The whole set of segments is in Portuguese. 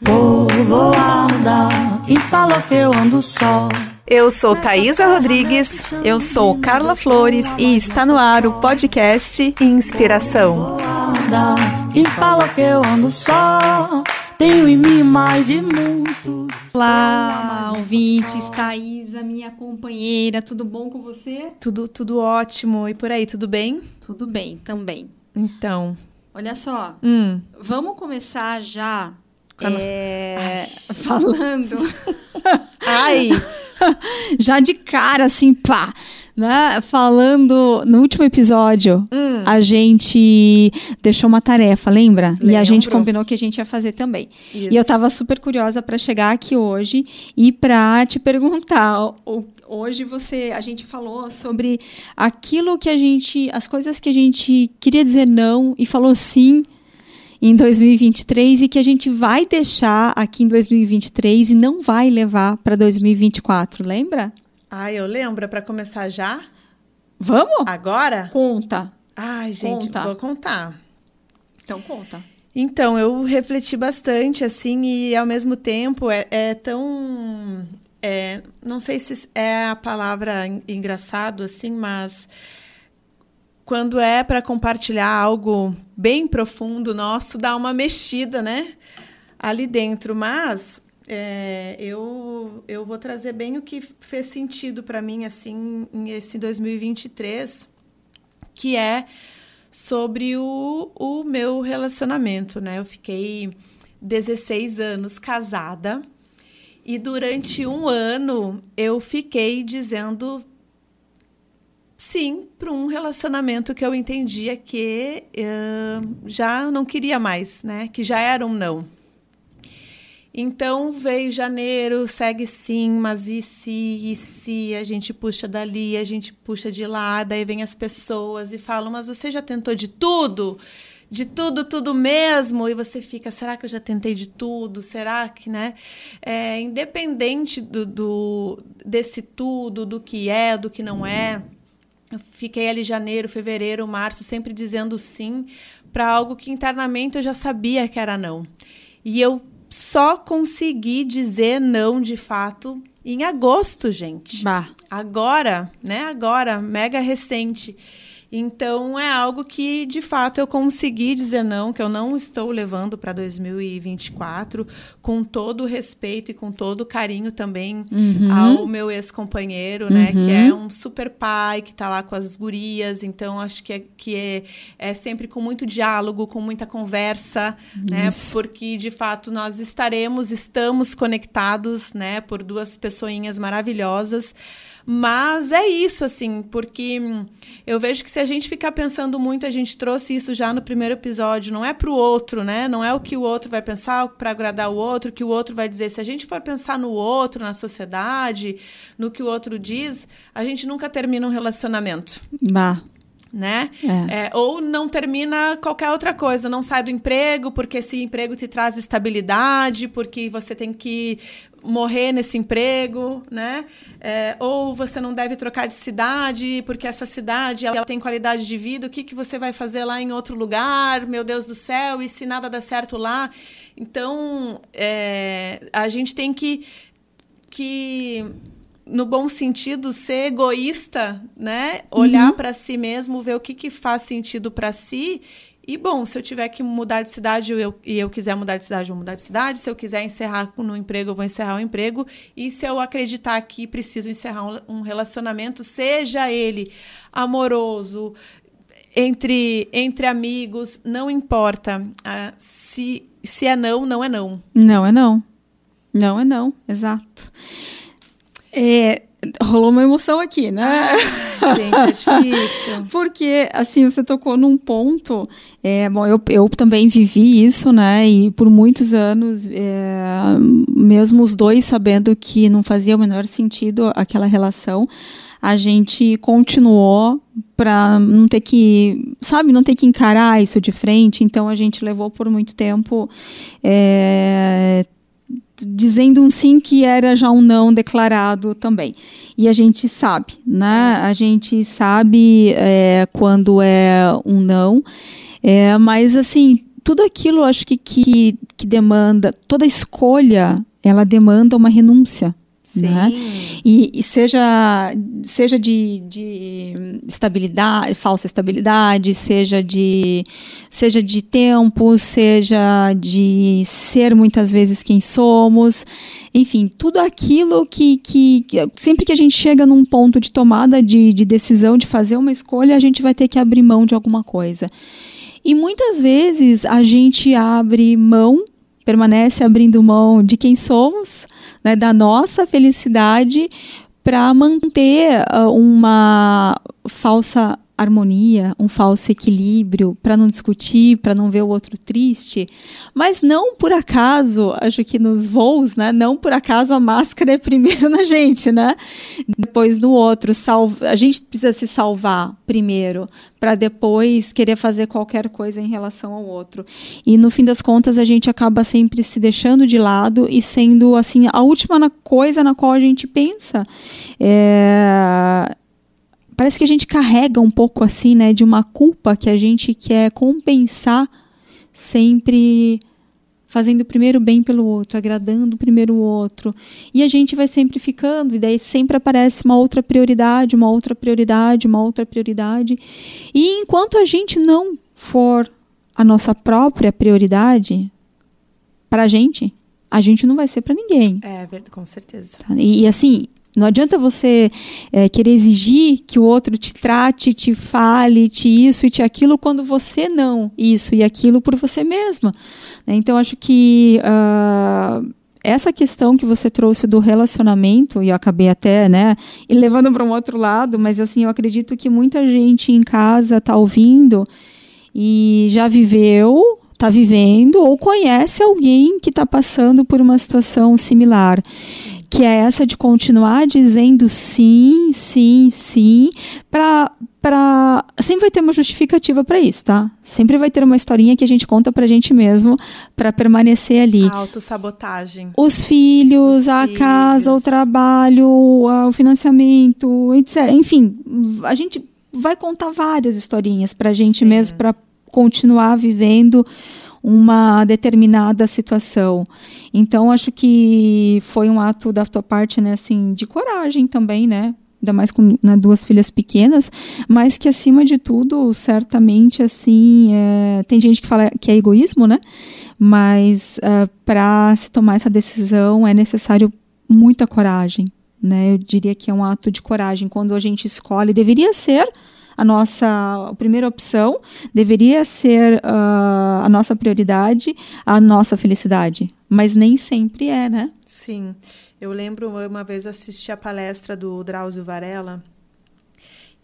Vou voar, mudar. Quem falou que eu ando só? Eu sou Thaisa Rodrigues. Eu sou Carla Flores e está no ar o podcast Inspiração. Quem falou que eu ando só? Tenho em mim mais de muitos. Olá, ouvintes, Thaisa, minha companheira, tudo bom com você? Tudo, tudo ótimo. E por aí, tudo bem? Tudo bem, também. Então. Olha só, Hum. vamos começar já É, falando Ai! já de cara, assim, pá, né? Falando no último episódio, Hum. a gente deixou uma tarefa, lembra? E a gente Lembro. combinou que a gente ia fazer também. Isso. E eu tava super curiosa para chegar aqui hoje e para te perguntar. o- Hoje você, a gente falou sobre aquilo que a gente, as coisas que a gente queria dizer não e falou sim em 2023 e que a gente vai deixar aqui em 2023 e não vai levar para 2024, lembra? Ai, eu lembro, pra começar já? Vamos? Agora? Conta. Ai, gente, Conta. vou contar. Então conta. Então, eu refleti bastante, assim, e ao mesmo tempo é, é tão. é, não sei se é a palavra en- engraçado, assim, mas quando é para compartilhar algo bem profundo nosso, dá uma mexida, né? Ali dentro. Mas é, eu, eu vou trazer bem o que fez sentido para mim, assim, nesse 2023, que é sobre o, o meu relacionamento, né? Eu fiquei 16 anos casada e durante um ano eu fiquei dizendo sim para um relacionamento que eu entendia que eh, já não queria mais, né? Que já era um não. Então veio janeiro, segue sim, mas e se, e se a gente puxa dali, a gente puxa de lá, daí vem as pessoas e falam, mas você já tentou de tudo? De tudo, tudo mesmo? E você fica, será que eu já tentei de tudo? Será que, né? É, independente do, do- desse tudo, do que é, do que não é, eu fiquei ali janeiro, fevereiro, março, sempre dizendo sim para algo que internamente eu já sabia que era não. E eu só consegui dizer não de fato em agosto, gente. Bah. Agora, né? Agora, mega recente. Então é algo que de fato eu consegui dizer não, que eu não estou levando para 2024, com todo o respeito e com todo o carinho também Uhum. ao meu ex-companheiro, né? Que é um super pai, que tá lá com as gurias. Então, acho que é, que é, é sempre com muito diálogo, com muita conversa, né? Isso. Porque, de fato, nós estaremos, estamos conectados, né? Por duas pessoinhas maravilhosas. Mas é isso, assim, porque eu vejo que se a gente ficar pensando muito, a gente trouxe isso já no primeiro episódio, não é para o outro, né? Não é o que o outro vai pensar para agradar o outro, que o outro vai dizer. Se a gente for pensar no outro, na sociedade, no que o outro diz, a gente nunca termina um relacionamento Bah. Né? É. É, ou não termina qualquer outra coisa, não sai do emprego porque esse emprego te traz estabilidade, porque você tem que morrer nesse emprego, né? É, ou você não deve trocar de cidade porque essa cidade ela tem qualidade de vida. O que, que você vai fazer lá em outro lugar? Meu Deus do céu! E se nada dá certo lá? Então é, a gente tem que que no bom sentido ser egoísta, né? Olhar para si mesmo, ver o que, que faz sentido para si. E bom, se eu tiver que mudar de cidade eu, e eu quiser mudar de cidade, eu vou mudar de cidade. Se eu quiser encerrar no emprego, eu vou encerrar o emprego. E se eu acreditar que preciso encerrar um, um relacionamento, seja ele amoroso, entre, entre amigos, não importa. Ah, se, se é não, não é não. Não é não. Não é não, exato. É, rolou uma emoção aqui, né? Gente, é difícil. Porque, assim, você tocou num ponto. É, bom, eu, eu também vivi isso, né? E por muitos anos, é, mesmo os dois sabendo que não fazia o menor sentido aquela relação, a gente continuou para não ter que, sabe, não ter que encarar isso de frente. Então a gente levou por muito tempo é, dizendo um sim que era já um não declarado também. E a gente sabe, né? A gente sabe é, quando é um não, é, mas assim tudo aquilo acho que, que, que demanda, toda escolha, ela demanda uma renúncia. Né? E, e, seja, seja de, de, estabilidade, falsa estabilidade, seja de, seja de tempo, seja de ser muitas vezes quem somos, enfim, tudo aquilo que, que, que sempre que a gente chega num ponto de tomada de, de decisão, de fazer uma escolha, a gente vai ter que abrir mão de alguma coisa. E muitas vezes a gente abre mão, permanece abrindo mão de quem somos né, da nossa felicidade para manter uh, uma falsa harmonia, um falso equilíbrio, para não discutir, para não ver o outro triste. Mas não por acaso, acho que nos voos, né? Não por acaso a máscara é primeiro na gente, né? Depois no outro. Salva, a gente precisa se salvar primeiro, para depois querer fazer qualquer coisa em relação ao outro. E no fim das contas, a gente acaba sempre se deixando de lado e sendo assim a última coisa na qual a gente pensa. É parece que a gente carrega um pouco assim, né, de uma culpa que a gente quer compensar sempre fazendo o primeiro bem pelo outro, agradando primeiro o outro. E a gente vai sempre ficando, e daí sempre aparece uma outra prioridade, uma outra prioridade, uma outra prioridade. E enquanto a gente não for a nossa própria prioridade para a gente, a gente não vai ser para ninguém. É, com certeza. E, e assim, não adianta você é, querer exigir que o outro te trate, te fale, te isso e te aquilo, quando você não isso e aquilo por você mesma. Né? Então, acho que uh, essa questão que você trouxe do relacionamento, e eu acabei até né, levando para um outro lado, mas assim, eu acredito que muita gente em casa está ouvindo e já viveu está vivendo ou conhece alguém que está passando por uma situação similar que é essa de continuar dizendo sim, sim, sim, para para sempre vai ter uma justificativa para isso, tá? Sempre vai ter uma historinha que a gente conta pra gente mesmo para permanecer ali. A autossabotagem. Os filhos, Os a filhos. casa, o trabalho, o financiamento, etc. Enfim, a gente vai contar várias historinhas pra gente Sim. mesmo para continuar vivendo uma determinada situação. Então, acho que foi um ato da tua parte, né, assim, de coragem também, né? Ainda mais com né, duas filhas pequenas, mas que acima de tudo, certamente, assim, é, tem gente que fala que é egoísmo, né? Mas é, para se tomar essa decisão é necessário muita coragem, né? Eu diria que é um ato de coragem quando a gente escolhe, deveria ser a nossa primeira opção deveria ser uh, a nossa prioridade, a nossa felicidade. Mas nem sempre é, né? Sim. Eu lembro uma vez assisti a palestra do Drauzio Varela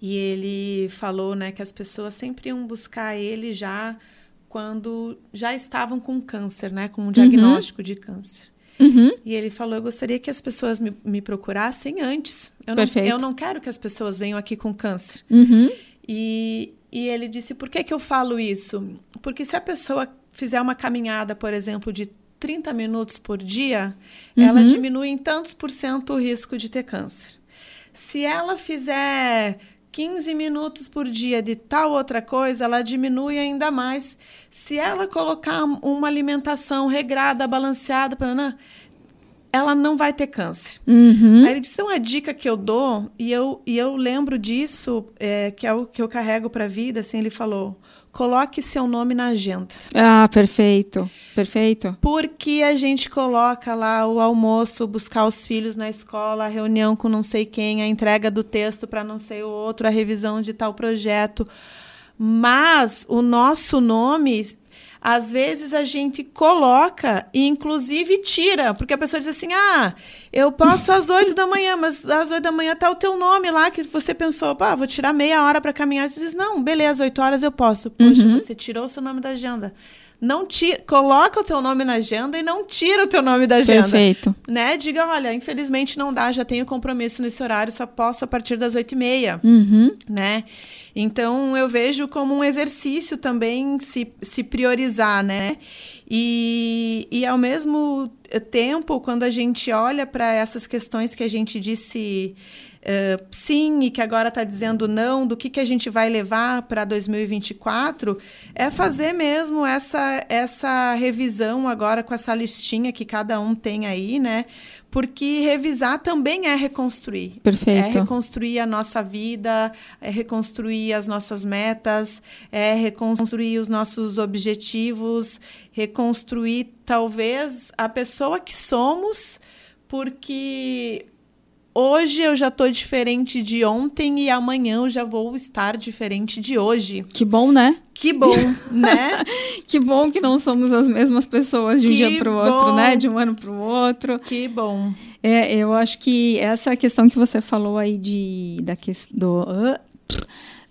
e ele falou né, que as pessoas sempre iam buscar ele já quando já estavam com câncer, né, com um uhum. diagnóstico uhum. de câncer. Uhum. E ele falou: Eu gostaria que as pessoas me, me procurassem antes. Eu não, eu não quero que as pessoas venham aqui com câncer. Uhum. E, e ele disse: Por que, que eu falo isso? Porque se a pessoa fizer uma caminhada, por exemplo, de 30 minutos por dia, uhum. ela diminui em tantos por cento o risco de ter câncer. Se ela fizer 15 minutos por dia de tal outra coisa, ela diminui ainda mais. Se ela colocar uma alimentação regrada, balanceada, ela não vai ter câncer. Uhum. Aí ele disse, uma dica que eu dou, e eu, e eu lembro disso, é, que é o que eu carrego para a vida, assim, ele falou, coloque seu nome na agenda. Ah, perfeito, perfeito. Porque a gente coloca lá o almoço, buscar os filhos na escola, a reunião com não sei quem, a entrega do texto para não sei o outro, a revisão de tal projeto. Mas o nosso nome às vezes a gente coloca e inclusive tira, porque a pessoa diz assim: ah, eu posso às oito da manhã, mas às oito da manhã tá o teu nome lá que você pensou, pá, vou tirar meia hora para caminhar. Você diz: não, beleza, oito horas eu posso. Poxa, uhum. você tirou o seu nome da agenda não tira, coloca o teu nome na agenda e não tira o teu nome da agenda. Perfeito. Né? Diga, olha, infelizmente não dá, já tenho compromisso nesse horário, só posso a partir das oito e meia, uhum. né? Então, eu vejo como um exercício também se, se priorizar, né? E, e, ao mesmo tempo, quando a gente olha para essas questões que a gente disse uh, sim e que agora está dizendo não, do que, que a gente vai levar para 2024, é fazer mesmo essa, essa revisão agora com essa listinha que cada um tem aí, né? porque revisar também é reconstruir. Perfeito. É reconstruir a nossa vida, é reconstruir as nossas metas, é reconstruir os nossos objetivos, reconstruir talvez a pessoa que somos, porque hoje eu já estou diferente de ontem e amanhã eu já vou estar diferente de hoje. Que bom, né? Que bom, né? que bom que não somos as mesmas pessoas de um dia para o outro, né? De um ano para o outro. Que bom. É, eu acho que essa questão que você falou aí de da questão do uh,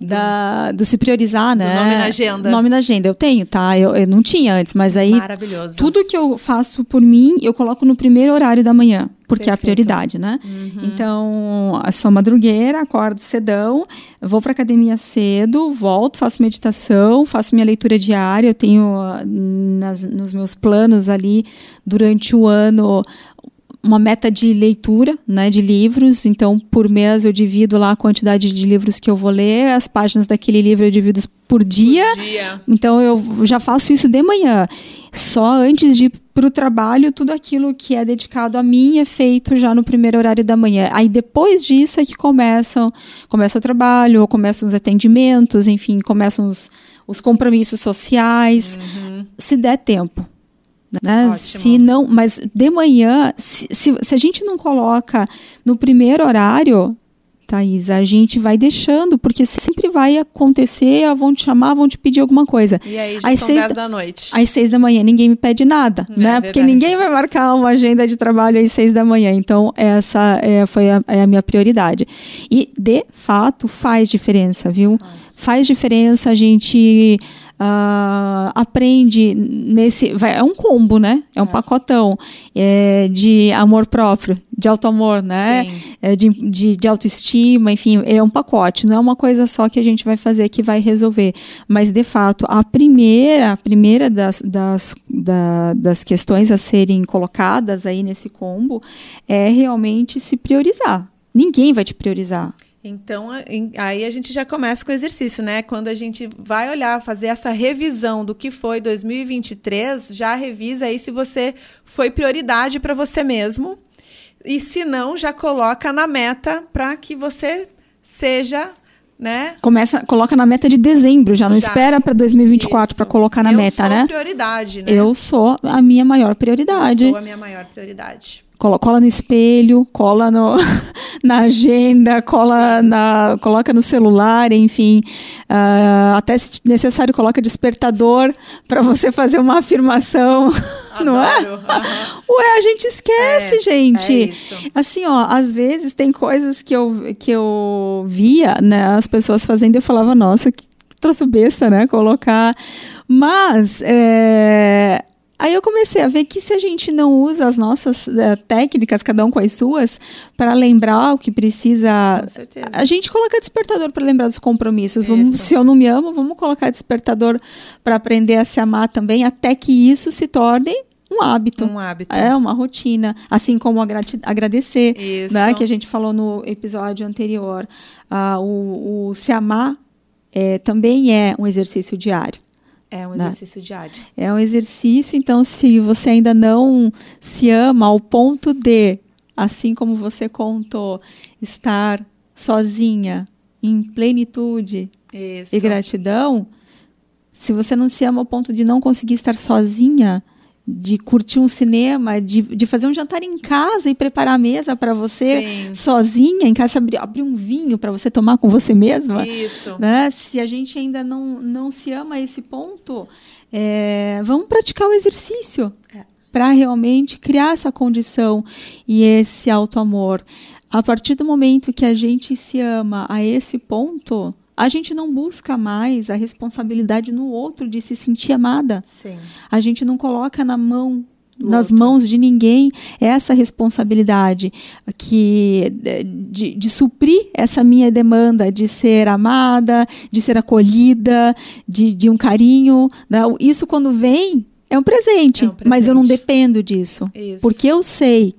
da, do se priorizar, né? Do nome na agenda. Nome na agenda, eu tenho, tá? Eu, eu não tinha antes, mas aí. Maravilhoso. Tudo que eu faço por mim, eu coloco no primeiro horário da manhã, porque Perfeito. é a prioridade, né? Uhum. Então, sou madrugueira, acordo cedão, vou para academia cedo, volto, faço meditação, faço minha leitura diária, eu tenho nas, nos meus planos ali durante o ano uma meta de leitura, né, de livros. Então, por mês eu divido lá a quantidade de livros que eu vou ler, as páginas daquele livro eu divido por dia. Por dia. Então, eu já faço isso de manhã. Só antes de ir para o trabalho, tudo aquilo que é dedicado a mim é feito já no primeiro horário da manhã. Aí depois disso é que começam, começa o trabalho, ou começam os atendimentos, enfim, começam os, os compromissos sociais, uhum. se der tempo. Né? Se não, mas de manhã, se, se, se, a gente não coloca no primeiro horário, Thaís, a gente vai deixando, porque sempre vai acontecer, vão te chamar, vão te pedir alguma coisa. E aí, às são seis da noite. Às seis da manhã, ninguém me pede nada, é, né? Porque ninguém vai marcar uma agenda de trabalho às seis da manhã. Então, essa é, foi a, é a minha prioridade. E, de fato, faz diferença, viu? Faz, faz diferença a gente uh, aprende nesse. Vai, é um combo, né? É um é. pacotão é, de amor próprio, de auto-amor, né? É, de, de, de, autoestima, enfim, é um pacote, não é uma coisa só que a gente vai fazer que vai resolver. Mas, de fato, a primeira, a primeira das, das, da, das questões a serem colocadas aí nesse combo é realmente se priorizar. Ninguém vai te priorizar. Então, aí a gente já começa com o exercício, né? Quando a gente vai olhar, fazer essa revisão do que foi 2023, já revisa aí se você foi prioridade para você mesmo. E se não, já coloca na meta para que você seja né? Começa, coloca na meta de dezembro, já não já. espera para 2024 para colocar na eu meta, né? Eu sou prioridade, né? Eu sou a minha maior prioridade. Eu sou a minha maior prioridade cola, cola no espelho, cola no, na agenda, cola na, coloca no celular, enfim. Uh, até se necessário, coloca despertador para você fazer uma afirmação. Adoro. Não é? Uhum. Ué, a gente esquece, é, gente. É assim, ó, às vezes tem coisas que eu, que eu via, né, as pessoas fazendo, eu falava, nossa, que troço besta, né? Colocar. Mas é, Aí eu comecei a ver que se a gente não usa as nossas uh, técnicas, cada um com as suas, para lembrar o que precisa. Com certeza. A gente coloca despertador para lembrar dos compromissos. Vamos, se eu não me amo, vamos colocar despertador para aprender a se amar também, até que isso se torne um hábito. Um hábito. É, uma rotina. Assim como agradecer, Isso. Né, que a gente falou no episódio anterior. Ah, o, o se amar é, também é um exercício diário. É um né? exercício né? diário. É um exercício, então, se você ainda não se ama ao ponto de, assim como você contou, estar sozinha, em plenitude Isso. e gratidão, se você não se ama ao ponto de não conseguir estar sozinha, de curtir um cinema, de, de fazer um jantar em casa e preparar a mesa para você Sim. sozinha, em casa, abrir, abrir um vinho para você tomar com você mesma. Isso. Né? Se a gente ainda não, não se ama a esse ponto, é, vamos praticar o exercício é. para realmente criar essa condição e esse auto-amor. A partir do momento que a gente se ama a esse ponto, a gente não busca mais a responsabilidade no outro de se sentir amada. Sim. A gente não coloca na mão Do nas outro. mãos de ninguém essa responsabilidade que de, de, suprir essa minha demanda de ser amada, de ser acolhida, de, de um carinho. Né? Isso quando vem é um, presente, é um presente, mas eu não dependo disso, Isso. porque eu sei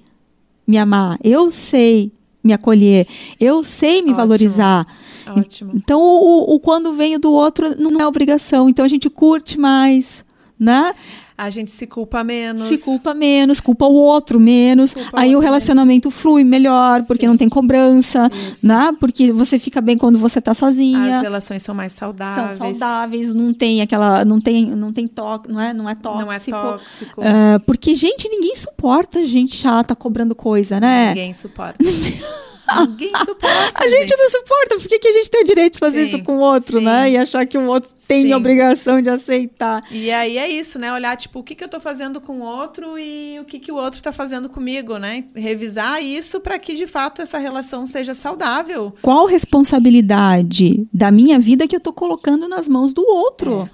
me amar, eu sei me acolher, eu sei me Ótimo. valorizar. Ótimo. Então, o, o quando vem do outro não é obrigação. Então, a gente curte mais, né? A gente se culpa menos. Se culpa menos, culpa o outro menos. Culpa aí o relacionamento flui melhor, porque Sim. não tem cobrança, Isso. né? Porque você fica bem quando você tá sozinha. As relações são mais saudáveis. São saudáveis, não tem aquela, não tem, não tem toque, não é, não é tóxico. Não é tóxico. Ah, porque gente, ninguém suporta gente chata cobrando coisa, né? Ninguém suporta. Ninguém suporta. A gente, não suporta, por que, que a gente tem o direito de fazer Sim, isso com o outro, sim. né? E achar que o outro tem Sim. a obrigação de aceitar. E aí é isso, né? Olhar, tipo, o que, que eu tô fazendo com o outro e o que, que o outro tá fazendo comigo, né? Revisar isso para que, de fato, essa relação seja saudável. Qual responsabilidade da minha vida que eu tô colocando nas mãos do outro?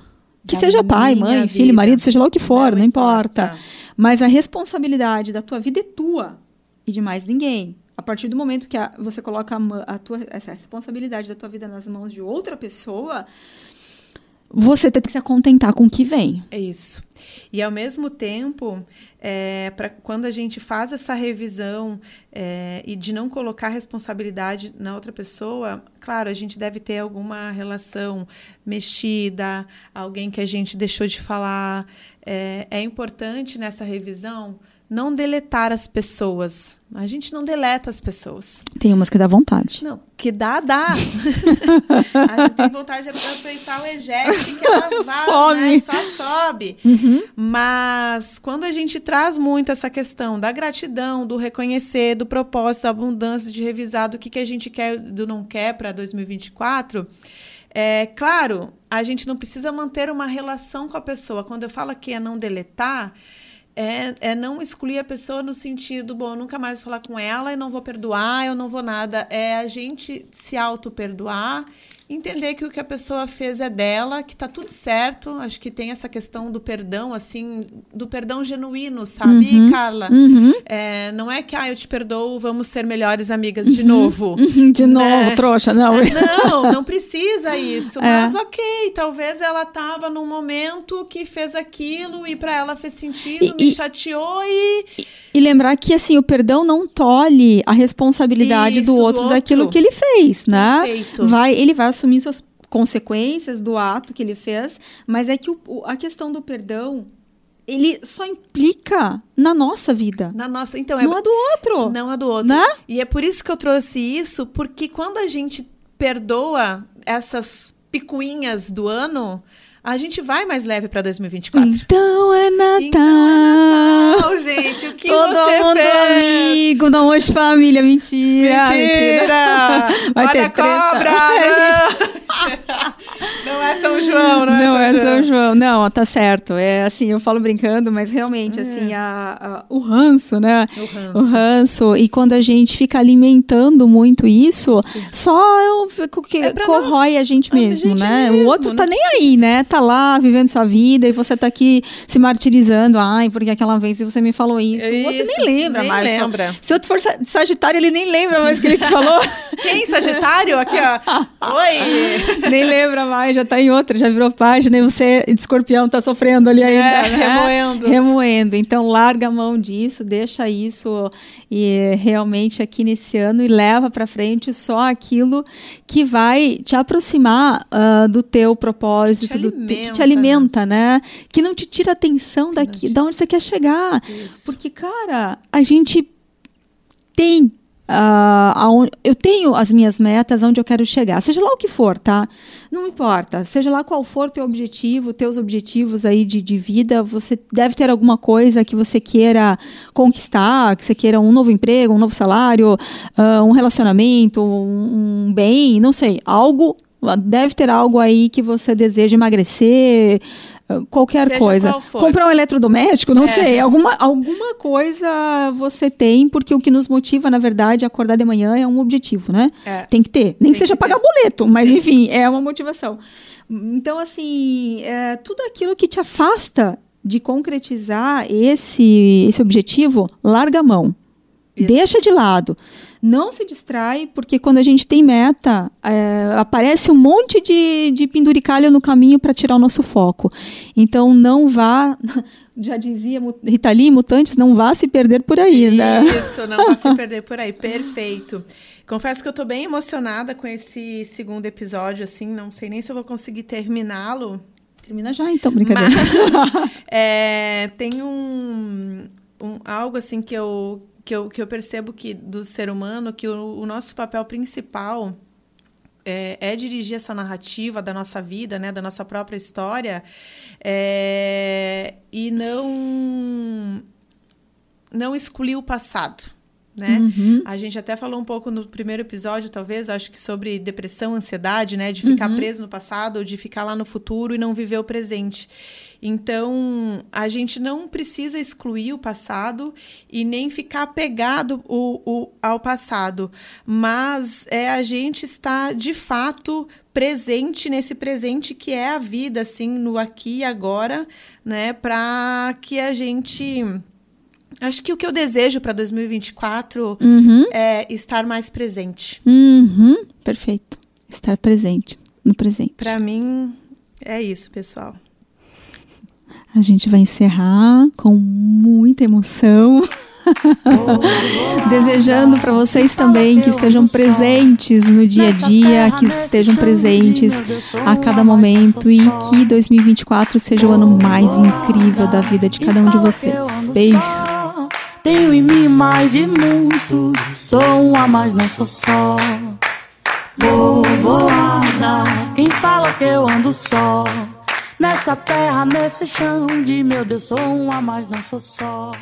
Que Da seja pai, mãe, vida. filho, marido, seja lá o que for, não, importa. importa. Mas a responsabilidade da tua vida é tua e de mais ninguém. A partir do momento que a- você coloca a, a tua, essa responsabilidade da tua vida nas mãos de outra pessoa, você tem que se contentar com o que vem. É isso. E ao mesmo tempo, é, pra, quando a gente faz essa revisão é, e de não colocar responsabilidade na outra pessoa, claro, a gente deve ter alguma relação mexida, alguém que a gente deixou de falar. É, é importante nessa revisão não deletar as pessoas. A gente não deleta as pessoas. Tem umas que dá vontade. Não, que dá, dá. a gente tem vontade de aproveitar o eject que ela vai, Some. né? Só sobe. Uhum. Mas quando a gente traz muito essa questão da gratidão, do reconhecer, do propósito, da abundância, de revisar do que, que a gente quer e do não quer para 2024, é claro, a gente não precisa manter uma relação com a pessoa. Quando eu falo aqui é não deletar, é, é não excluir a pessoa no sentido, bom, nunca mais vou falar com ela, eu não vou perdoar, eu não vou nada. É a gente se auto-perdoar, entender que o que a pessoa fez é dela, que tá tudo certo. Acho que tem essa questão do perdão, assim, do perdão genuíno, sabe, Uhum. Carla? Uhum. É, não é que, ah, eu te perdoo, vamos ser melhores amigas de novo. Uhum. De Né? novo, trouxa, não. Não, não precisa isso. É. Mas ok, talvez ela estava num momento que fez aquilo e para ela fez sentido, E- me e- chateou e E lembrar que assim, o perdão não tolhe a responsabilidade Isso, do do outro daquilo outro. que ele fez, né? Perfeito. Vai, ele vai assumir suas consequências do ato que ele fez, mas é que o- a questão do perdão ele só implica na nossa vida, na nossa, então é não a do outro. não a do outro. Né? E é por isso que eu trouxe isso, porque quando a gente perdoa essas picuinhas do ano, a gente vai mais leve para 2024. Então é Natal. Então é Natal, gente. O que Todo você mundo fez? amigo, não hoje família, mentira. Mentira! Vai Olha ter a cobra! Não. não é São João, não, Não é é São São João. Não, tá certo. É assim, eu falo brincando, mas realmente, assim, a- a- o ranço, né? O ranço. O ranço. E quando a gente fica alimentando muito isso, só eu fico que É corrói a gente a mesmo, gente né? mesmo, o outro tá não nem aí, né? Tá lá vivendo sua vida e você tá aqui se martirizando. Ai, porque aquela vez você me falou isso. o outro nem lembra nem mais. lembra. Se o outro for sa- Sagitário, ele nem lembra mais o que ele te falou. Quem? Sagitário? Aqui, ó. Oi! nem lembra mais, já tá em outra, já virou página e você, de escorpião, tá sofrendo ali ainda. É, né? remoendo. Remoendo. Então, larga a mão disso, deixa isso e realmente aqui nesse ano e leva para frente só aquilo que vai te aproximar ah, do teu propósito, Que te do te- que alimenta, te alimenta, né? Que não te tira atenção daqui, da onde você quer chegar. Isso. Porque, cara, a gente tem. Aon- eu tenho as minhas metas onde eu quero chegar, seja lá o que for, tá? Não importa, seja lá qual for teu objetivo, teus objetivos aí de, de vida, você deve ter alguma coisa que você queira conquistar, que você queira um novo emprego, um novo salário, ah, um relacionamento, um, um bem, não sei, algo. Deve ter algo aí que você deseja emagrecer, qualquer Seja coisa. qual. Comprar um eletrodoméstico, não É. sei. Alguma, alguma coisa você tem, porque o que nos motiva, na verdade, a acordar de manhã é um objetivo, né? É. Tem que ter. Nem que Tem seja que pagar ter. boleto, mas Sim. enfim, é uma motivação. Então, assim, é, tudo aquilo que te afasta de concretizar esse, esse objetivo, larga a mão. Isso. Deixa de lado. Não se distrai, porque quando a gente tem meta, é, aparece um monte de, de penduricalho no caminho para tirar o nosso foco. Então, não vá. já dizia Rita Lee, mutantes, não vá se perder por aí, né? Isso, não vá se perder por aí. Perfeito. Confesso que eu estou bem emocionada com esse segundo episódio, assim, não sei nem se eu vou conseguir terminá-lo. Termina já, então, brincadeira. Mas, é, tem um, um, algo assim que eu, que, eu, que eu percebo que do ser humano, que o, o nosso papel principal é, é, dirigir essa narrativa da nossa vida, né, da nossa própria história, é, e não não excluir o passado né? Uhum. A gente até falou um pouco no primeiro episódio, talvez, acho que sobre depressão, ansiedade, né? De ficar uhum. preso no passado ou de ficar lá no futuro e não viver o presente. Então, a gente não precisa excluir o passado e nem ficar apegado o, o, ao passado, mas é a gente estar de fato presente nesse presente que é a vida, assim, no aqui e agora, né? Para que a gente Acho que o que eu desejo para 2024 uhum. é estar mais presente. Uhum. Perfeito. Estar presente no presente. Para mim, é isso, pessoal. A gente vai encerrar com muita emoção. Desejando para vocês também que estejam presentes no dia a dia, que estejam presentes a cada momento e que 2024 seja o ano mais incrível da vida de cada um de vocês. Beijo. Tenho em mim mais de muitos, sou um a mais, não sou só. Povoada, quem fala que eu ando só? Nessa terra, nesse chão de meu Deus, sou um a mais, não sou só.